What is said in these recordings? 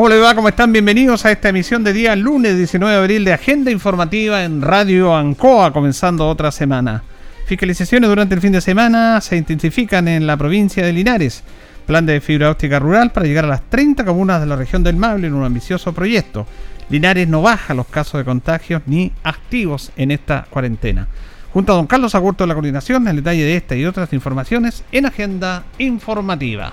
¿Cómo les va? ¿Cómo están? Bienvenidos a esta emisión de día lunes 19 de abril de Agenda Informativa en Radio Ancoa, comenzando otra semana. Fiscalizaciones durante el fin de semana se intensifican en la provincia de Linares. Plan de fibra óptica rural para llegar a las 30 comunas de la región del Maule en un ambicioso proyecto. Linares no baja los casos de contagios ni activos en esta cuarentena. Junto a don Carlos Agurto de la coordinación, el detalle de esta y otras informaciones en Agenda Informativa.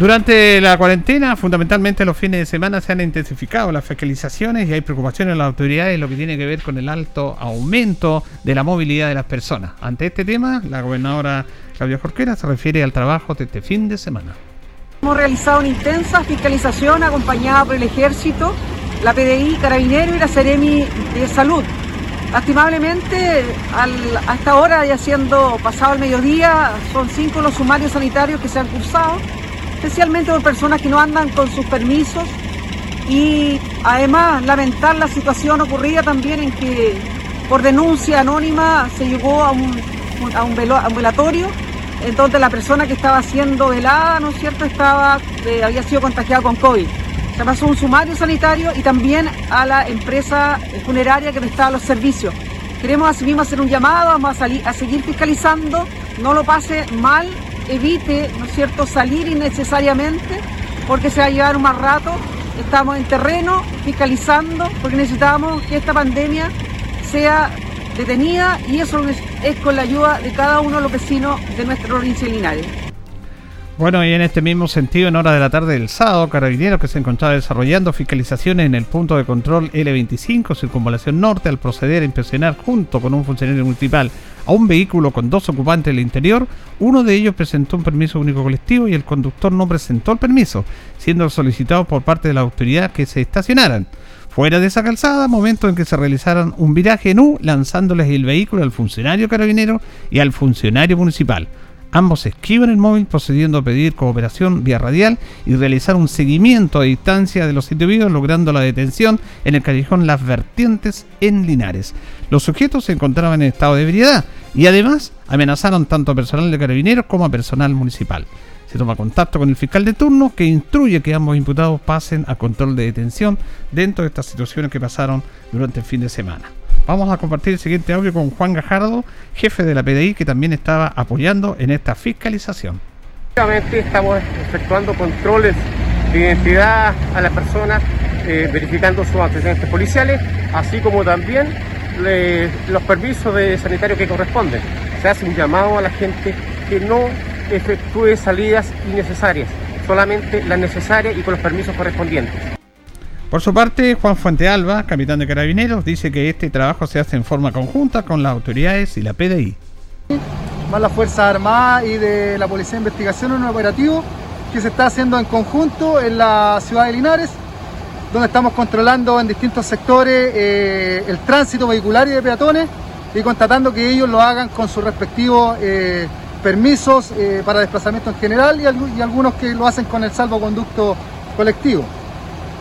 Durante la cuarentena, fundamentalmente los fines de semana, se han intensificado las fiscalizaciones y hay preocupaciones en las autoridades en lo que tiene que ver con el alto aumento de la movilidad de las personas. Ante este tema, la gobernadora Claudia Jorquera se refiere al trabajo de este fin de semana. Hemos realizado una intensa fiscalización acompañada por el Ejército, la PDI, Carabinero y la Seremi de Salud. Estimablemente, a esta hora, ya siendo pasado el mediodía, son cinco los sumarios sanitarios que se han cursado especialmente por personas que no andan con sus permisos y además lamentar la situación ocurrida también en que por denuncia anónima se llegó a un, a un, velatorio en donde la persona que estaba siendo velada, ¿no es cierto?, estaba, eh, había sido contagiada con COVID. Se pasó un sumario sanitario y también a la empresa funeraria que prestaba los servicios. Queremos asimismo hacer un llamado, vamos a, a seguir fiscalizando, no lo pase mal evite, ¿no cierto?, salir innecesariamente porque se va a llevar un más rato. Estamos en terreno fiscalizando porque necesitamos que esta pandemia sea detenida y eso es con la ayuda de cada uno de los vecinos de nuestra provincia de Linares. Bueno, y en este mismo sentido, en hora de la tarde del sábado, Carabineros que se encontraba desarrollando fiscalizaciones en el punto de control L25, Circunvalación Norte, al proceder a inspeccionar junto con un funcionario municipal a un vehículo con dos ocupantes en el interior, uno de ellos presentó un permiso único colectivo y el conductor no presentó el permiso, siendo solicitado por parte de la autoridad que se estacionaran fuera de esa calzada, momento en que se realizaran un viraje en lanzándoles el vehículo al funcionario carabinero y al funcionario municipal. Ambos esquivan el móvil procediendo a pedir cooperación vía radial y realizar un seguimiento a distancia de los individuos logrando la detención en el callejón Las Vertientes en Linares. Los sujetos se encontraban en estado de ebriedad y además amenazaron tanto a personal de carabineros como a personal municipal. Se toma contacto con el fiscal de turno que instruye que ambos imputados pasen a control de detención dentro de estas situaciones que pasaron durante el fin de semana. Vamos a compartir el siguiente audio con Juan Gajardo, jefe de la PDI, que también estaba apoyando en esta fiscalización. Estamos efectuando controles de identidad a las personas, eh, verificando sus antecedentes policiales, así como también los permisos de sanitario que corresponden. Se hace un llamado a la gente que no efectúe salidas innecesarias, solamente las necesarias y con los permisos correspondientes. Por su parte, Juan Fuente Alba, capitán de Carabineros, dice que este trabajo se hace en forma conjunta con las autoridades y la PDI. Más la Fuerza Armada y de la Policía de Investigación un operativo que se está haciendo en conjunto en la ciudad de Linares, donde estamos controlando en distintos sectores eh, el tránsito vehicular y de peatones y constatando que ellos lo hagan con sus respectivos eh, permisos eh, para desplazamiento en general y algunos que lo hacen con el salvoconducto colectivo.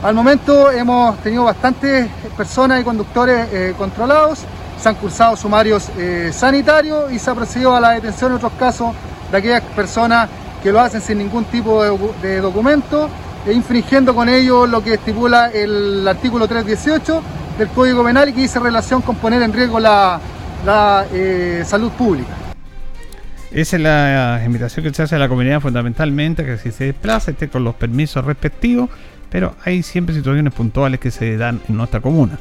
Al momento hemos tenido bastantes personas y conductores eh, controlados, se han cursado sumarios eh, sanitarios y se ha procedido a la detención en otros casos de aquellas personas que lo hacen sin ningún tipo de, documento e infringiendo con ello lo que estipula el artículo 318 del Código Penal y que dice relación con poner en riesgo la, eh, salud pública. Esa es la invitación que se hace a la comunidad fundamentalmente, que si se desplaza esté con los permisos respectivos, pero hay siempre situaciones puntuales que se dan en nuestra comuna.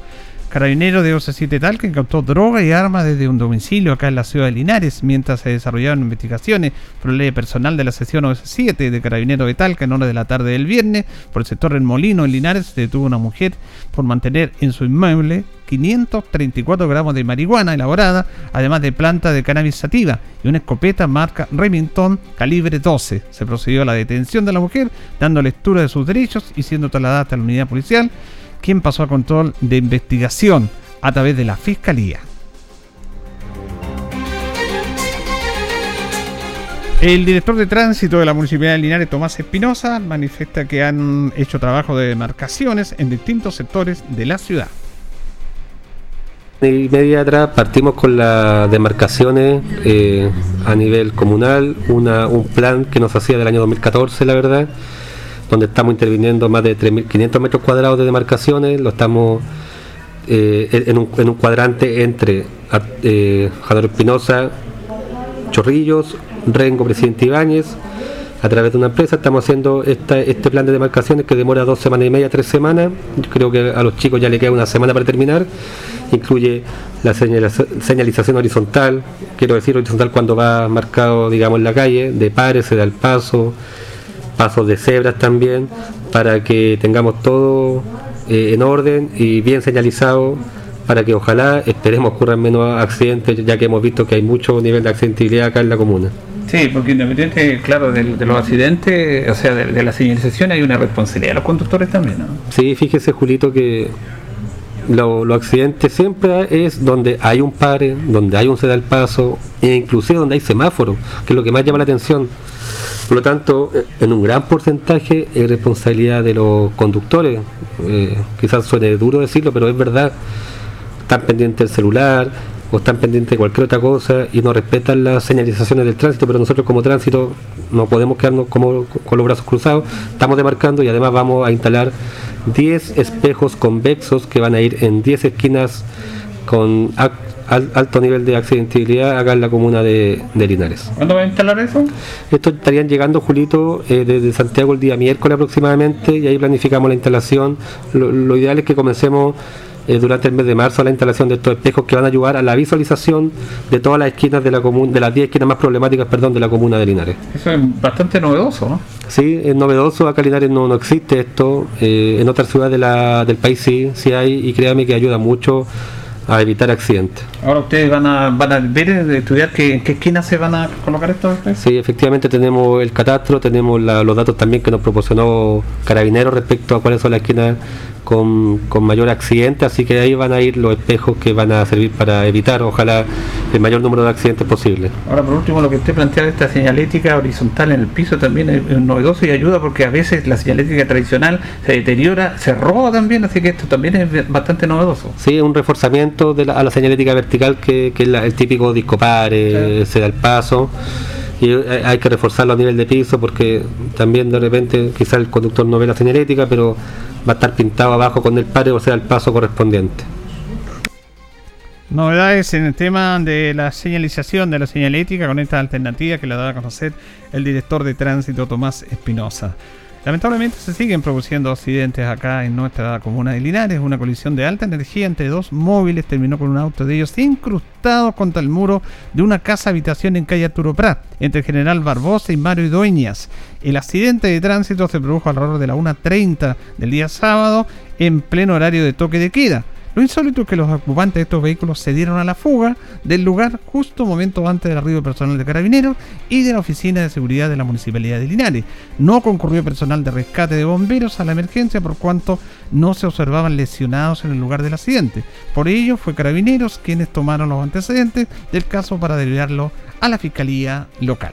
Carabinero de OC7 Talca incautó droga y armas desde un domicilio acá en la ciudad de Linares mientras se desarrollaban investigaciones por ley personal de la sesión OC7 de Carabinero de Talca en hora de la tarde del viernes por el sector del Molino en Linares se detuvo una mujer por mantener en su inmueble 534 gramos de marihuana elaborada, además de planta de cannabis sativa y una escopeta marca Remington calibre 12. Se procedió a la detención de la mujer, dando lectura de sus derechos y siendo trasladada hasta la unidad policial quien pasó a control de investigación a través de la Fiscalía. El director de tránsito de la Municipalidad de Linares, Tomás Espinosa, manifiesta que han hecho trabajo de demarcaciones en distintos sectores de la ciudad. Y media atrás partimos con las demarcaciones eh, a nivel comunal, un plan que nos hacía del año 2014, la verdad, donde estamos interviniendo más de 3.500 metros cuadrados de demarcaciones, lo estamos eh, en, un, cuadrante entre eh, Espinosa, Chorrillos, Rengo, Presidente Ibáñez, a través de una empresa estamos haciendo este plan de demarcaciones que demora dos semanas y media, tres semanas, Yo creo que a los chicos ya le queda una semana para terminar, incluye la señalización horizontal, quiero decir horizontal cuando va marcado digamos en la calle, de pares, se da el paso, pasos de cebras también, para que tengamos todo eh, en orden y bien señalizado para que ojalá esperemos ocurran menos accidentes, ya que hemos visto que hay mucho nivel de accidentabilidad acá en la comuna. Sí, porque independiente, claro, de, los accidentes, o sea, de, la señalización hay una responsabilidad de los conductores también, ¿no? Sí, fíjese, Julito, que los accidentes siempre es donde hay un pare, donde hay un ceda al paso, e inclusive donde hay semáforo, que es lo que más llama la atención. Por lo tanto, eh, en un gran porcentaje es responsabilidad de los conductores. Eh, quizás suene duro decirlo, pero es verdad. Están pendientes del celular o están pendientes de cualquier otra cosa y no respetan las señalizaciones del tránsito, pero nosotros como tránsito no podemos quedarnos como, con los brazos cruzados. Estamos demarcando y además vamos a instalar 10 espejos convexos que van a ir en 10 esquinas con alto nivel de accidentabilidad acá en la comuna de, Linares. ¿Cuándo va a instalar eso? Estos estarían llegando, Julito, eh, desde Santiago el día miércoles aproximadamente y ahí planificamos la instalación. Lo, ideal es que comencemos eh, durante el mes de marzo la instalación de estos espejos que van a ayudar a la visualización de todas las esquinas de la comuna, de las 10 esquinas más problemáticas, perdón, de la comuna de Linares. Eso es bastante novedoso, ¿no? Sí, es novedoso, acá en Linares no, no existe esto, eh, en otras ciudades de la, del país sí, sí hay y créame que ayuda mucho a evitar accidentes. Ahora ustedes van a, van a ver, eh, estudiar que, en qué esquina se van a colocar estos. Sí, efectivamente tenemos el catastro, tenemos los datos también que nos proporcionó Carabineros respecto a cuáles son las esquinas con, mayor accidente, así que ahí van a ir los espejos que van a servir para evitar, ojalá, el mayor número de accidentes posible. Ahora, por último, lo que usted plantea de esta señalética horizontal en el piso también es, novedoso y ayuda porque a veces la señalética tradicional se deteriora, se roba también, así que esto también es bastante novedoso. Sí, es un reforzamiento de la, a la señalética vertical que, es el típico discopare, se da el paso y hay que reforzarlo a nivel de piso porque también de repente quizás el conductor no ve la señalética, pero va a estar pintado abajo con el pare, o sea, el paso correspondiente. Novedades en el tema de la señalización de la señalética con esta alternativa que la da a conocer el director de tránsito Tomás Espinosa. Lamentablemente se siguen produciendo accidentes acá en nuestra comuna de Linares. Una colisión de alta energía entre dos móviles terminó con un auto de ellos incrustado contra el muro de una casa habitación en calle Arturo Prat, entre General Barbosa y Mario Dueñas. El accidente de tránsito se produjo alrededor de la 1.30 del día sábado en pleno horario de toque de queda. Lo insólito es que los ocupantes de estos vehículos se dieron a la fuga del lugar justo momento antes del arribo personal de carabineros y de la oficina de seguridad de la municipalidad de Linares. No concurrió personal de rescate de bomberos a la emergencia por cuanto no se observaban lesionados en el lugar del accidente. Por ello fue carabineros quienes tomaron los antecedentes del caso para derivarlo a la fiscalía local.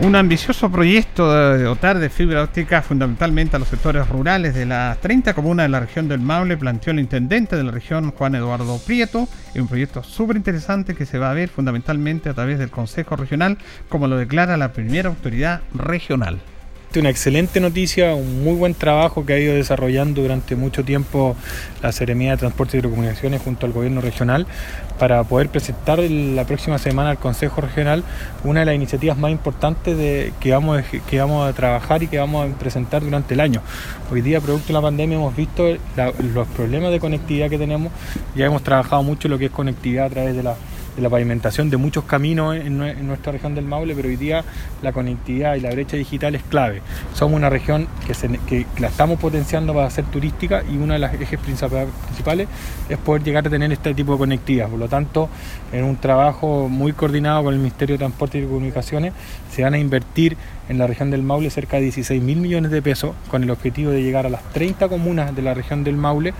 Un ambicioso proyecto de dotar de fibra óptica fundamentalmente a los sectores rurales de las 30 comunas de la región del Maule planteó el intendente de la región Juan Eduardo Prieto. Es un proyecto súper interesante que se va a ver fundamentalmente a través del Consejo Regional, como lo declara la primera autoridad regional una excelente noticia, un muy buen trabajo que ha ido desarrollando durante mucho tiempo la Seremía de Transporte y Telecomunicaciones junto al gobierno regional para poder presentar la próxima semana al Consejo Regional una de las iniciativas más importantes de, que, vamos, que vamos a trabajar y que vamos a presentar durante el año. Hoy día, producto de la pandemia, hemos visto los problemas de conectividad que tenemos, ya hemos trabajado mucho lo que es conectividad a través de la de la pavimentación de muchos caminos en, nuestra región del Maule, pero hoy día la conectividad y la brecha digital es clave. Somos una región que, la estamos potenciando para ser turística y uno de los ejes principales es poder llegar a tener este tipo de conectividad. Por lo tanto, en un trabajo muy coordinado con el Ministerio de Transporte y Comunicaciones, se van a invertir en la región del Maule cerca de 16 mil millones de pesos con el objetivo de llegar a las 30 comunas de la región del Maule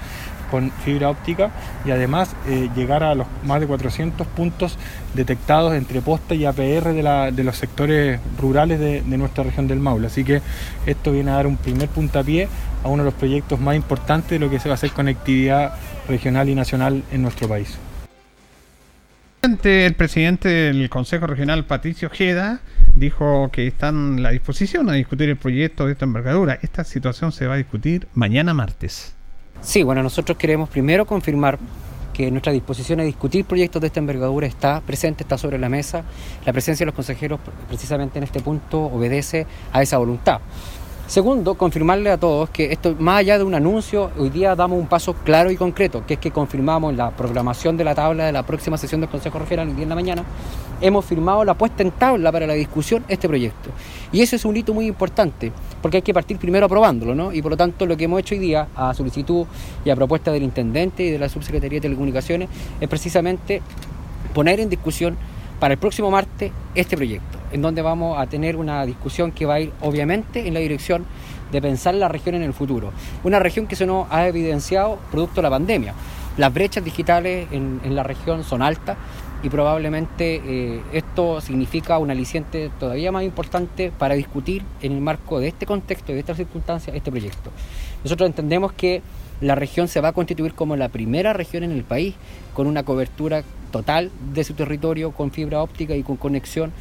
con fibra óptica y además eh, llegar a los más de 400 puntos detectados entre posta y APR de, los sectores rurales de, nuestra región del Maule. Así que esto viene a dar un primer puntapié a uno de los proyectos más importantes de lo que se va a hacer conectividad regional y nacional en nuestro país. El presidente del Consejo Regional, Patricio Ojeda, dijo que están a la disposición a discutir el proyecto de esta envergadura. Esta situación se va a discutir mañana martes. Sí, bueno, nosotros queremos primero confirmar que nuestra disposición a discutir proyectos de esta envergadura está presente, está sobre la mesa. La presencia de los consejeros precisamente en este punto obedece a esa voluntad. Segundo, confirmarle a todos que esto, más allá de un anuncio, hoy día damos un paso claro y concreto, que es que confirmamos la programación de la tabla de la próxima sesión del Consejo Regional el día de la mañana, hemos firmado la puesta en tabla para la discusión este proyecto. Y ese es un hito muy importante, porque hay que partir primero aprobándolo, ¿no? Y por lo tanto lo que hemos hecho hoy día, a solicitud y a propuesta del Intendente y de la Subsecretaría de Telecomunicaciones, es precisamente poner en discusión para el próximo martes este proyecto en donde vamos a tener una discusión que va a ir obviamente en la dirección de pensar la región en el futuro. Una región que se nos ha evidenciado producto de la pandemia. Las brechas digitales en, la región son altas y probablemente eh, esto significa un aliciente todavía más importante para discutir en el marco de este contexto y de estas circunstancias este proyecto. Nosotros entendemos que la región se va a constituir como la primera región en el país con una cobertura total de su territorio con fibra óptica y con conexión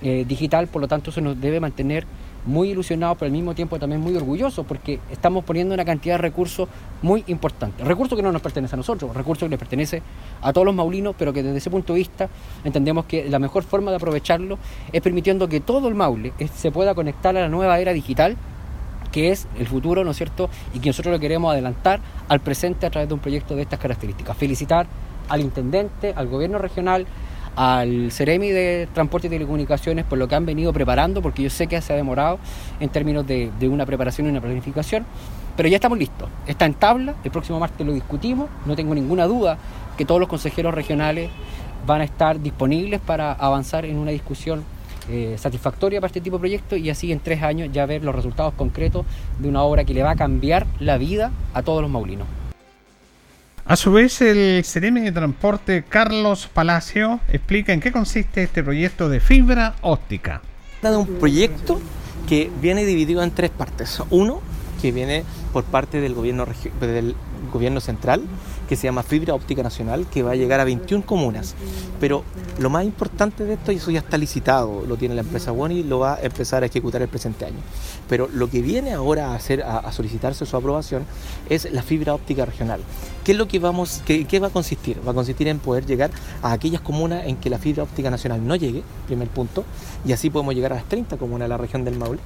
eh, digital, por lo tanto eso nos debe mantener muy ilusionados, pero al mismo tiempo también muy orgullosos, porque estamos poniendo una cantidad de recursos muy importante. Recursos que no nos pertenecen a nosotros, recursos que les pertenece a todos los maulinos, pero que desde ese punto de vista entendemos que la mejor forma de aprovecharlo es permitiendo que todo el Maule se pueda conectar a la nueva era digital que es el futuro, ¿no es cierto? Y que nosotros lo queremos adelantar al presente a través de un proyecto de estas características. Felicitar al intendente, al gobierno regional, al Ceremi de Transporte y Telecomunicaciones por lo que han venido preparando, porque yo sé que se ha demorado en términos de, una preparación y una planificación, pero ya estamos listos. Está en tabla, el próximo martes lo discutimos, no tengo ninguna duda que todos los consejeros regionales van a estar disponibles para avanzar en una discusión eh, satisfactoria para este tipo de proyectos y así en tres años ya ver los resultados concretos de una obra que le va a cambiar la vida a todos los maulinos. A su vez, el CDM de Transporte Carlos Palacio explica en qué consiste este proyecto de fibra óptica. Es un proyecto que viene dividido en tres partes. Uno, que viene por parte del gobierno, del gobierno central, que se llama Fibra Óptica Nacional, que va a llegar a 21 comunas. Pero lo más importante de esto, y eso ya está licitado, lo tiene la empresa Woni y lo va a empezar a ejecutar el presente año. Pero lo que viene ahora a hacer, a, solicitarse su aprobación, es la fibra óptica regional. ¿Qué es lo que vamos, qué, qué va a consistir? Va a consistir en poder llegar a aquellas comunas en que la fibra óptica nacional no llegue, primer punto, y así podemos llegar a las 30 comunas de la región del Maule.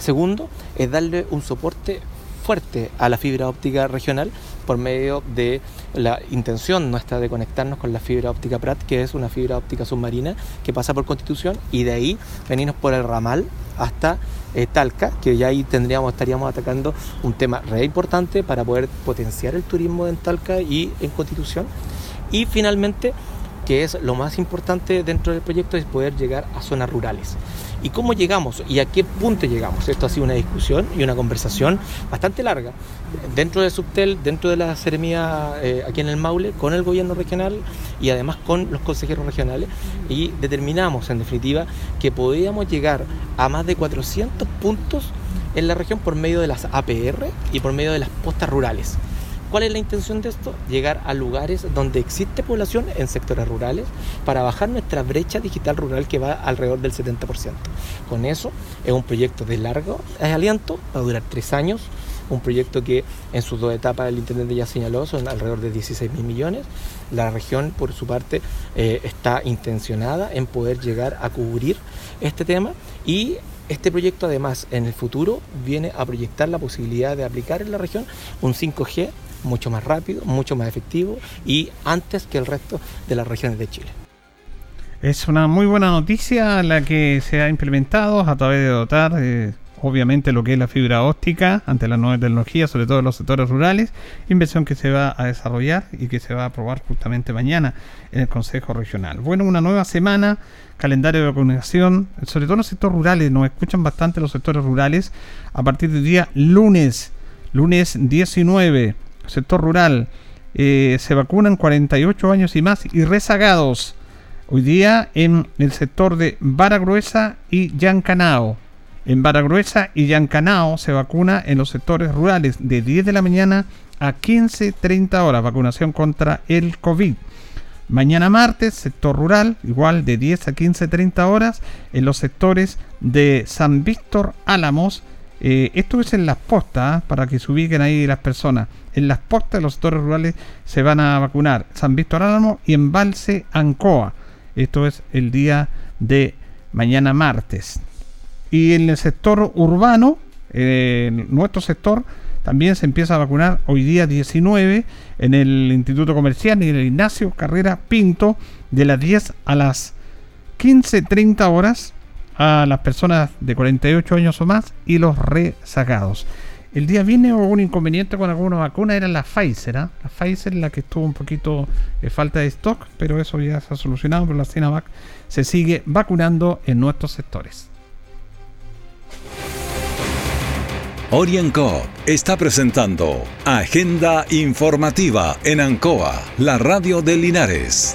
Segundo, es darle un soporte fuerte a la fibra óptica regional por medio de la intención nuestra de conectarnos con la fibra óptica PRAT, que es una fibra óptica submarina que pasa por Constitución y de ahí venirnos por el ramal hasta eh, Talca, que ya ahí tendríamos, estaríamos atacando un tema re importante para poder potenciar el turismo en Talca y en Constitución. Y finalmente, que es lo más importante dentro del proyecto, es poder llegar a zonas rurales. ¿Y cómo llegamos? ¿Y a qué punto llegamos? Esto ha sido una discusión y una conversación bastante larga dentro de Subtel, dentro de la Seremía eh, aquí en el Maule, con el gobierno regional y además con los consejeros regionales y determinamos en definitiva que podíamos llegar a más de 400 puntos en la región por medio de las APR y por medio de las postas rurales. ¿Cuál es la intención de esto? Llegar a lugares donde existe población en sectores rurales para bajar nuestra brecha digital rural que va alrededor del 70%. Con eso es un proyecto de largo aliento, va a durar tres años, un proyecto que en sus dos etapas el intendente ya señaló son alrededor de 16 mil millones. La región, por su parte, eh, está intencionada en poder llegar a cubrir este tema y este proyecto además en el futuro viene a proyectar la posibilidad de aplicar en la región un 5G mucho más rápido, mucho más efectivo y antes que el resto de las regiones de Chile. Es una muy buena noticia la que se ha implementado a través de dotar eh, obviamente lo que es la fibra óptica ante las nuevas tecnologías, sobre todo en los sectores rurales, inversión que se va a desarrollar y que se va a aprobar justamente mañana en el Consejo Regional. Bueno, una nueva semana, calendario de vacunación, sobre todo en los sectores rurales, nos escuchan bastante los sectores rurales, a partir del día lunes, lunes 19 sector rural, eh, se vacunan 48 años y más y rezagados. Hoy día en el sector de Vara Gruesa y Yancanao. En Vara Gruesa y Yancanao se vacuna en los sectores rurales de 10 de la mañana a 15.30 horas. Vacunación contra el COVID. Mañana martes, sector rural, igual de 10 a 15.30 horas en los sectores de San Víctor Álamos eh, esto es en las postas, ¿ah? para que se ubiquen ahí las personas. En las postas de los sectores rurales se van a vacunar San Víctor Álamo y Embalse Ancoa. Esto es el día de mañana martes. Y en el sector urbano, en nuestro sector, también se empieza a vacunar hoy día 19 en el Instituto Comercial y en el Ignacio Carrera Pinto de las 10 a las 15.30 horas a las personas de 48 años o más y los rezagados. El día viene hubo un inconveniente con alguna vacuna, era la Pfizer, ¿ah? la Pfizer la que estuvo un poquito de falta de stock, pero eso ya se ha solucionado, pero la Sinovac se sigue vacunando en nuestros sectores. Orienco está presentando Agenda Informativa en Ancoa, la radio de Linares.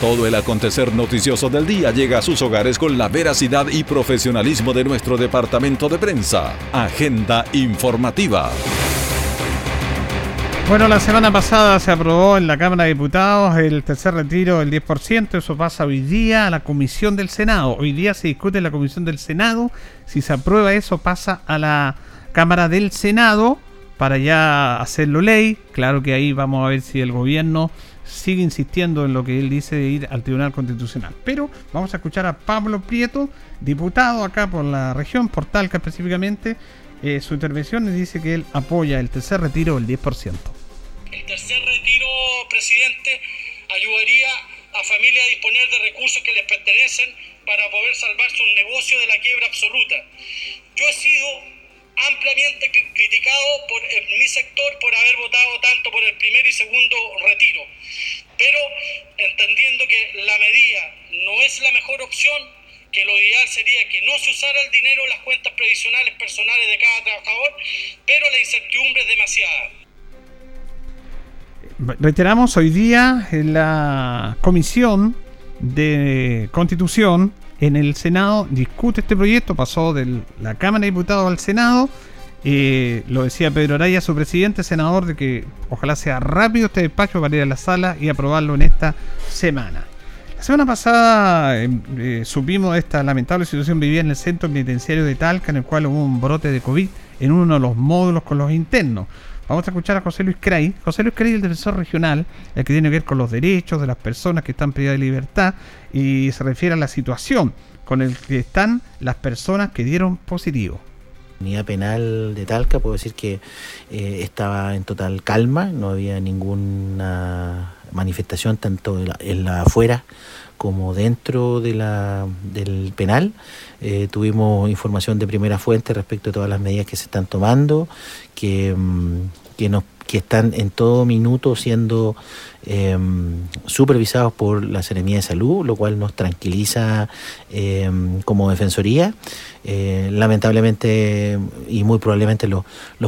Todo el acontecer noticioso del día llega a sus hogares con la veracidad y profesionalismo de nuestro departamento de prensa. Agenda informativa. Bueno, la semana pasada se aprobó en la Cámara de Diputados el tercer retiro del 10%. Eso pasa hoy día a la Comisión del Senado. Hoy día se discute en la Comisión del Senado. Si se aprueba eso, pasa a la Cámara del Senado para ya hacerlo ley. Claro que ahí vamos a ver si el gobierno sigue insistiendo en lo que él dice de ir al Tribunal Constitucional. Pero vamos a escuchar a Pablo Prieto, diputado acá por la región, por Talca específicamente. Eh, su intervención dice que él apoya el tercer retiro del 10%. El tercer retiro, presidente, ayudaría a familias a disponer de recursos que les pertenecen para poder salvar su negocio de la quiebra absoluta. Yo he sido ampliamente criticado por mi sector por haber votado tanto por el primer y segundo retiro. Pero entendiendo que la medida no es la mejor opción, que lo ideal sería que no se usara el dinero en las cuentas previsionales personales de cada trabajador, pero la incertidumbre es demasiada. Reiteramos hoy día en la Comisión de Constitución en el Senado discute este proyecto, pasó de la Cámara de Diputados al Senado Eh, lo decía Pedro Araya, su presidente, senador, de que ojalá sea rápido este despacho para ir a la sala y aprobarlo en esta semana. La semana pasada em, eh, supimos esta lamentable situación vivida en el centro penitenciario de Talca, en el cual hubo un brote de COVID en uno de los módulos con los internos. Vamos a escuchar a José Luis Cray. José Luis Cray, el defensor regional, el que tiene que ver con los derechos de las personas que están privadas de libertad y se refiere a la situación con el que están las personas que dieron positivo. Unidad penal de Talca, puedo decir que eh, estaba en total calma, no había ninguna manifestación tanto en la, afuera como dentro de la, del penal. Eh, tuvimos información de primera fuente respecto a todas las medidas que se están tomando, que, mm, que, nos, que están en todo minuto siendo Em, supervisados por la Seremía de Salud, lo cual nos tranquiliza em, como Defensoría. Eh, lamentablemente y muy probablemente los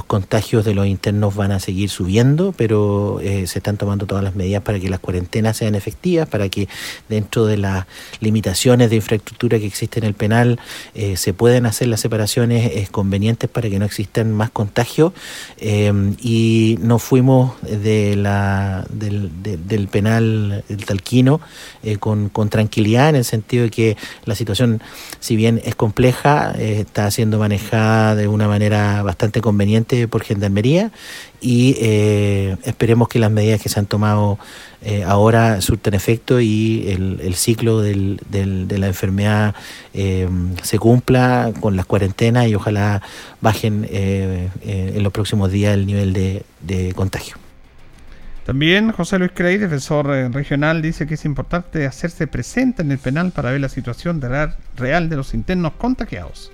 contagios de los internos van a seguir subiendo, pero eh, se están tomando todas las medidas para que las cuarentenas sean efectivas, para que dentro de las limitaciones de infraestructura que existen en el penal eh, se puedan hacer las separaciones convenientes para que no existan más contagios. Em, y nos fuimos de la, del, del penal del Talquino eh, con, tranquilidad, en el sentido de que la situación, si bien es compleja, eh, está siendo manejada de una manera bastante conveniente por Gendarmería y eh, esperemos que las medidas que se han tomado ahora surten efecto y el, ciclo del, de la enfermedad se cumpla con las cuarentenas y ojalá bajen en los próximos días el nivel de contagio. También José Luis Crey, defensor eh, regional, dice que es importante hacerse presente en el penal para ver la situación real de los internos contagiados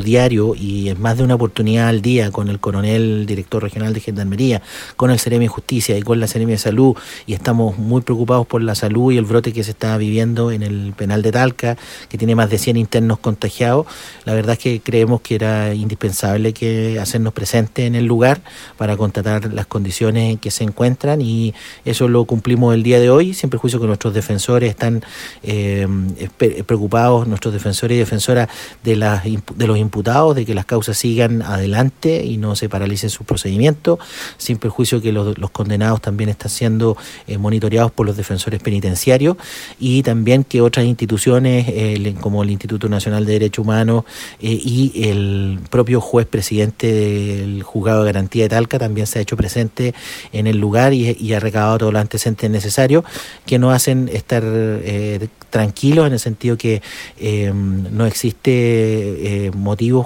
diario y en más de una oportunidad al día con el coronel director regional de Gendarmería, con el Ceremi de Justicia y con la Ceremi de Salud y estamos muy preocupados por la salud y el brote que se está viviendo en el penal de Talca, que tiene más de 100 internos contagiados. La verdad es que creemos que era indispensable que hacernos presentes en el lugar para constatar las condiciones en que se encuentran y eso lo cumplimos el día de hoy, siempre juicio que nuestros defensores están eh, preocupados, nuestros defensores y defensoras de, las, de los imputados de que las causas sigan adelante y no se paralicen sus procedimientos, sin perjuicio que los, condenados también están siendo eh, monitoreados por los defensores penitenciarios y también que otras instituciones como el Instituto Nacional de Derechos Humanos eh, y el propio juez presidente del juzgado de garantía de Talca también se ha hecho presente en el lugar y, ha recabado todos los antecedentes necesarios que nos hacen estar eh, tranquilos en el sentido que no existe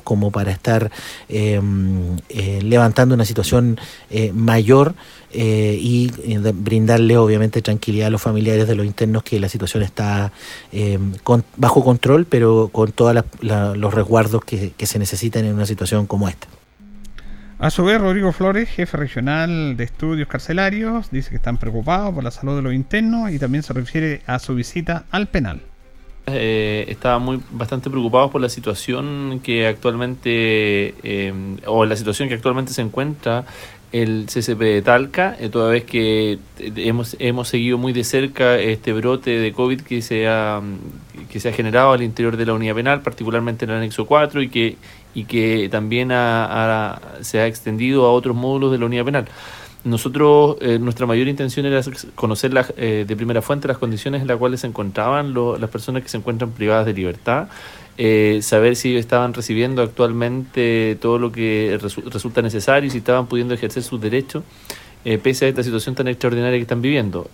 como para estar em, eh, levantando una situación eh, mayor eh, y brindarle obviamente tranquilidad a los familiares de los internos que la situación está em, bajo control, pero con todos los resguardos que se necesitan en una situación como esta. A su vez, Rodrigo Flores, jefe regional de estudios carcelarios, dice que están preocupados por la salud de los internos y también se refiere a su visita al penal eh, estaban muy bastante preocupados por la situación que actualmente eh, o la situación que actualmente se encuentra el CCP de Talca, eh, toda vez que eh, hemos, hemos seguido muy de cerca este brote de COVID que se ha, que se ha generado al interior de la unidad penal, particularmente en el anexo 4 y que, y que también se ha extendido a otros módulos de la unidad penal. Nosotros, eh, nuestra mayor intención era conocer eh, de primera fuente las condiciones en las cuales se encontraban las personas que se encuentran privadas de libertad, eh, saber si estaban recibiendo actualmente todo lo que resulta necesario y si estaban pudiendo ejercer sus derechos. pese a esta situación tan extraordinaria que están viviendo.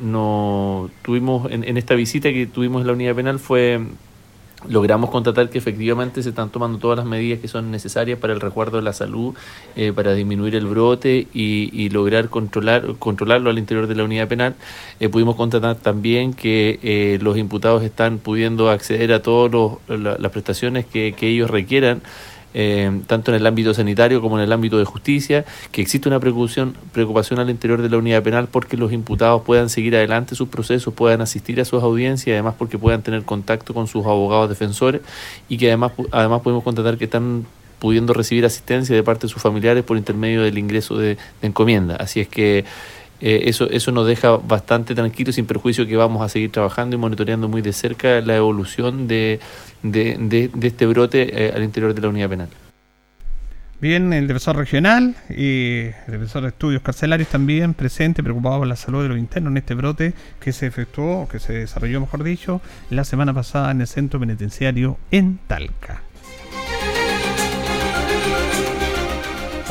no tuvimos en, en, esta visita que tuvimos en la unidad penal fue logramos constatar que efectivamente se están tomando todas las medidas que son necesarias para el resguardo de la salud, eh, para disminuir el brote y, lograr controlar, controlarlo al interior de la unidad penal. Eh, pudimos constatar también que eh, los imputados están pudiendo acceder a todas las prestaciones que, que ellos requieran eh, tanto en el ámbito sanitario como en el ámbito de justicia, que existe una preocupación, preocupación al interior de la unidad penal porque los imputados puedan seguir adelante sus procesos, puedan asistir a sus audiencias además porque puedan tener contacto con sus abogados defensores y que además, además podemos constatar que están pudiendo recibir asistencia de parte de sus familiares por intermedio del ingreso de, encomienda. Así es que eh, eso, eso nos deja bastante tranquilos, sin perjuicio que vamos a seguir trabajando y monitoreando muy de cerca la evolución de, de, de, este brote eh, al interior de la unidad penal. Bien, el defensor regional y el defensor de estudios carcelarios también presente, preocupado por la salud de los internos en este brote que se efectuó, que se desarrolló, mejor dicho, la semana pasada en el centro penitenciario en Talca.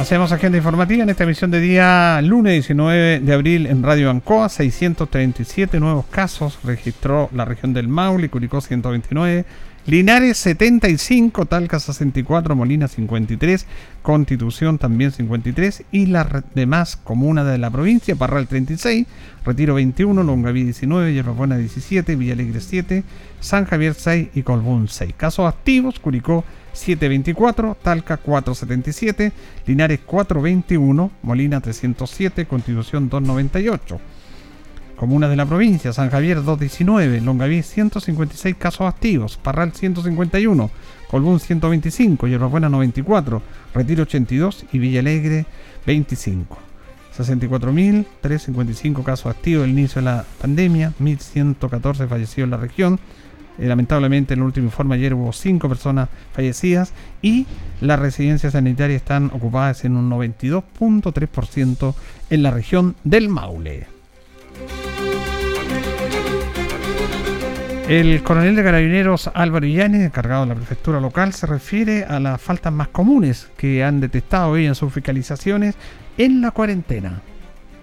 Hacemos agenda informativa en esta emisión de día lunes 19 de abril en Radio Ancoa. 637 nuevos casos registró la región del Maule, Curicó 129, Linares 75, Talca 64, Molina 53, Constitución también 53 y las demás comunas de la provincia, Parral 36, Retiro 21, Longaví 19, Yerbabuena 17, Villalegre 7, San Javier 6 y Colbún 6. Casos activos, Curicó 724, Talca 477, Linares 421, Molina 307, Constitución 298. Comunas de la provincia, San Javier 219, Longaví 156 casos activos, Parral 151, Colbún 125, Yerbabuena 94, Retiro 82 y Villa Alegre 25. 64.355 casos activos el inicio de la pandemia, 1.114 fallecidos en la región. Eh, lamentablemente, en el último informe ayer hubo 5 personas fallecidas y las residencias sanitarias están ocupadas en un 92.3% en la región del Maule. El coronel de carabineros Álvaro Illanes, encargado de la prefectura local, se refiere a las faltas más comunes que han detectado hoy en sus fiscalizaciones en la cuarentena.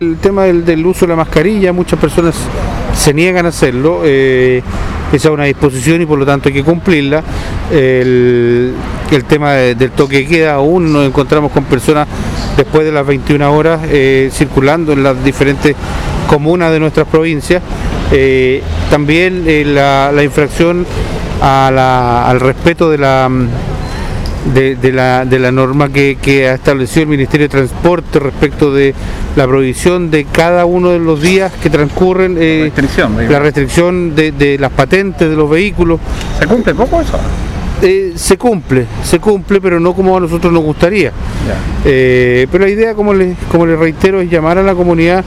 El tema del, uso de la mascarilla, muchas personas se niegan a hacerlo. Eh, esa es una disposición y por lo tanto hay que cumplirla. El, tema del toque queda, aún nos encontramos con personas después de las 21 horas eh, circulando en las diferentes comunas de nuestras provincias eh, también eh, la, infracción al respeto de la, de, la, norma que, ha establecido el Ministerio de Transporte respecto de la prohibición de cada uno de los días que transcurren, eh, la restricción de, las patentes de los vehículos. ¿Se cumple poco eso? se cumple, se cumple, pero no como a nosotros nos gustaría. pero la idea, como les, como les reitero, es llamar a la comunidad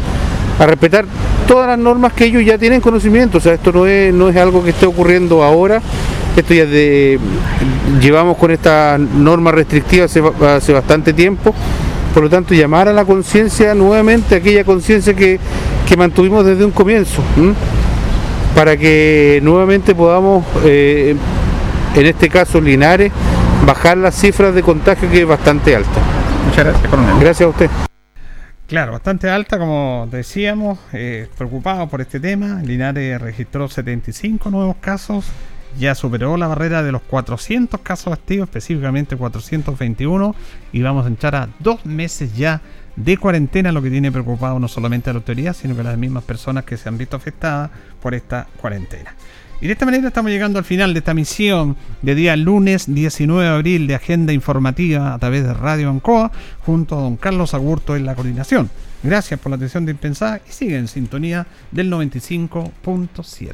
a respetar todas las normas que ellos ya tienen conocimiento, o sea, esto no es, no es algo que esté ocurriendo ahora, esto ya de, llevamos con esta norma restrictiva hace, hace bastante tiempo, por lo tanto llamar a la conciencia nuevamente, aquella conciencia que, mantuvimos desde un comienzo, para que nuevamente podamos, eh, en este caso Linares, bajar las cifras de contagio que es bastante alta. Muchas gracias, coronel. Gracias a usted. Claro, bastante alta, como decíamos, eh, preocupado por este tema. Linares registró 75 nuevos casos, ya superó la barrera de los 400 casos activos, específicamente 421, y vamos a entrar a dos meses ya de cuarentena, lo que tiene preocupado no solamente a la autoridad, sino que a las mismas personas que se han visto afectadas por esta cuarentena. Y de esta manera estamos llegando al final de esta misión de día lunes 19 de abril de agenda informativa a través de Radio Ancoa, junto a don Carlos Agurto en la coordinación. Gracias por la atención de Impensada y sigue en sintonía del 95.7.